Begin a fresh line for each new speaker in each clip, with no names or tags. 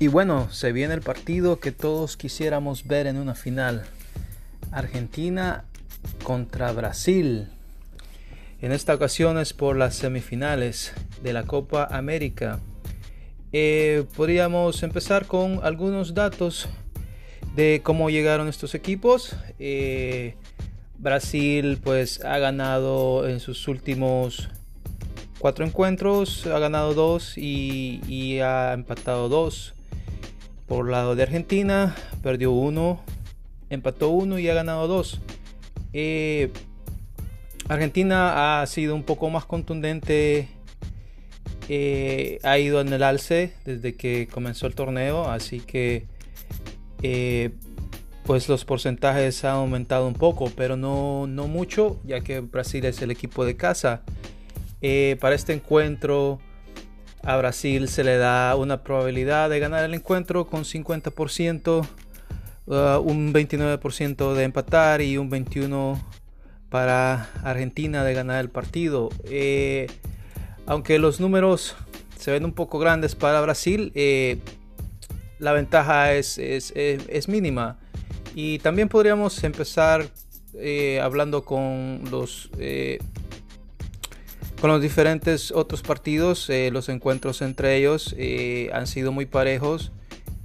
Y bueno, se viene el partido que todos quisiéramos ver en una final. Argentina contra Brasil. En esta ocasión es por las semifinales de la Copa América. Eh, podríamos empezar con algunos datos de cómo llegaron estos equipos. Eh, Brasil pues ha ganado en sus últimos cuatro encuentros, ha ganado dos y, y ha empatado dos. Por lado de Argentina, perdió uno, empató uno y ha ganado dos. Eh, Argentina ha sido un poco más contundente, eh, ha ido en el alce desde que comenzó el torneo, así que eh, pues los porcentajes han aumentado un poco, pero no, no mucho, ya que Brasil es el equipo de casa. para este encuentro a Brasil se le da una probabilidad de ganar el encuentro con 50%, uh, un 29% de empatar y un 21% para Argentina de ganar el partido. Eh, aunque los números se ven un poco grandes para Brasil, eh, la ventaja es, es, mínima. Y también podríamos empezar eh, hablando con los con los diferentes otros partidos, eh, los encuentros entre ellos eh, han sido muy parejos,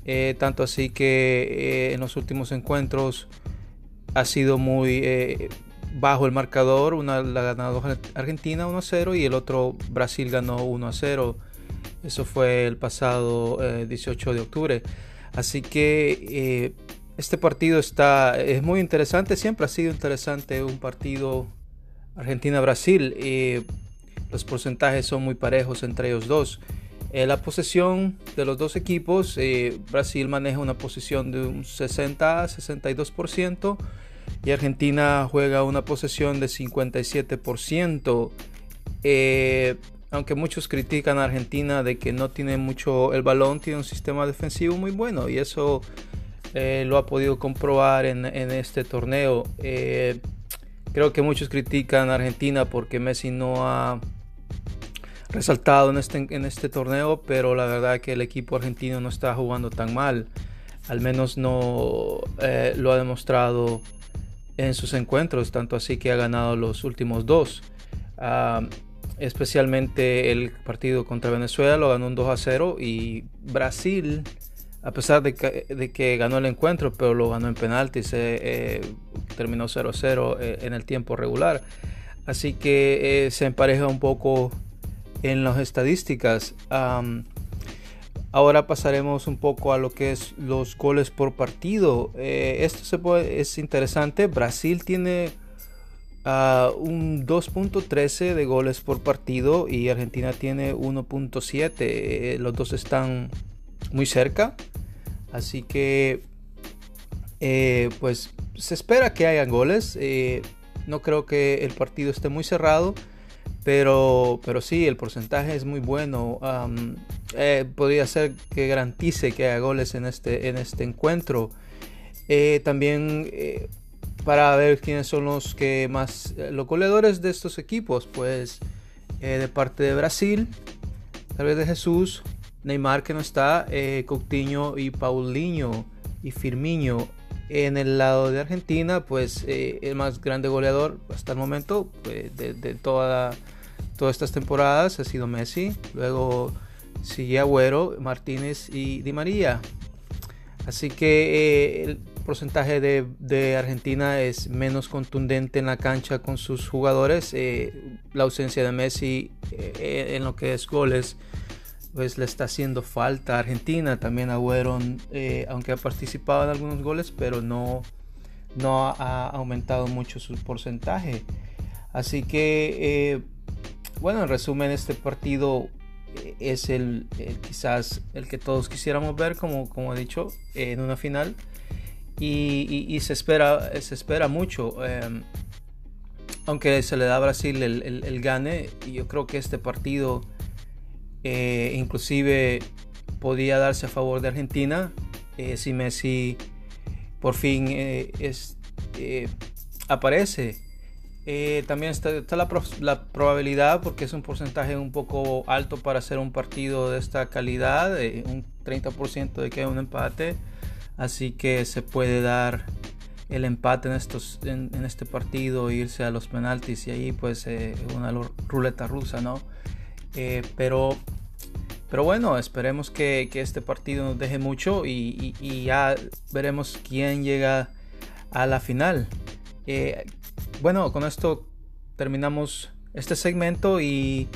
eh, tanto así que en los últimos encuentros ha sido muy bajo el marcador, una la ganado Argentina 1 a 0 y el otro Brasil ganó 1 a 0. Eso fue el pasado 18 de octubre. Así que este partido está, es muy interesante, siempre ha sido interesante un partido Argentina-Brasil. Los porcentajes son muy parejos entre ellos dos. Eh, la posesión de los dos equipos, eh, Brasil maneja una posesión de un 60-62% y Argentina juega una posesión de 57%. Eh, aunque muchos critican a Argentina de que no tiene mucho el balón, tiene un sistema defensivo muy bueno y eso lo ha podido comprobar en, en este torneo. creo que muchos critican a Argentina porque Messi no ha resaltado en este, en este torneo, pero la verdad que el equipo argentino no está jugando tan mal. Al menos no eh, lo ha demostrado en sus encuentros, tanto así que ha ganado los últimos dos. Especialmente el partido contra Venezuela lo ganó un 2 a 0 y Brasil, a pesar de que, ganó el encuentro, pero lo ganó en penaltis, eh, terminó 0 a 0 eh, en el tiempo regular. Así que se empareja un poco en las estadísticas. ahora pasaremos un poco a lo que es los goles por partido. Eh, esto se puede, es interesante. Brasil tiene ah, un 2.13 de goles por partido y Argentina tiene 1.7. Eh, los dos están muy cerca. Así que eh, pues se espera que haya goles. no creo que el partido esté muy cerrado. Pero, pero sí, el porcentaje es muy bueno. Eh, podría ser que garantice que haya goles en este, en este encuentro. Eh, también eh, para ver quiénes son los que más los goleadores de estos equipos, pues de parte de Brasil, tal vez de Jesús, Neymar que no está, Coutinho y Paulinho y Firmino. En el lado de Argentina, pues el más grande goleador hasta el momento pues, de, de toda todas estas temporadas ha sido Messi, luego sigue Agüero, Martínez y Di María. Así que eh, el porcentaje de, Argentina es menos contundente en la cancha con sus jugadores. Eh, la ausencia de Messi eh, en lo que es goles, pues le está haciendo falta a Argentina. También Agüero, aunque ha participado en algunos goles, pero no, no ha aumentado mucho su porcentaje. Así que bueno, en resumen, este partido eh, es el, quizás el que todos quisiéramos ver, como, como he dicho, en una final. Y, se, espera, se espera mucho. Em, aunque se le da a Brasil el, gane, yo creo que este partido eh, inclusive podía darse a favor de Argentina eh, si Messi por fin es, aparece Eh, también está, la, la, probabilidad, porque es un porcentaje un poco alto para hacer un partido de esta calidad, eh, un 30% de que hay un empate. Así que se puede dar el empate en, estos, en, este partido, irse a los penaltis y ahí pues eh, una ruleta rusa, ¿no? pero, pero bueno, esperemos que, que, este partido nos deje mucho y, ya veremos quién llega a la final. Bueno, con esto terminamos este segmento y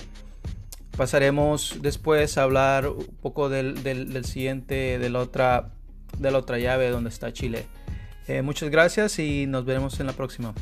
pasaremos después a hablar un poco del, del, siguiente, de la, otra, de la otra llave donde está Chile. Eh, muchas gracias y nos veremos en la próxima.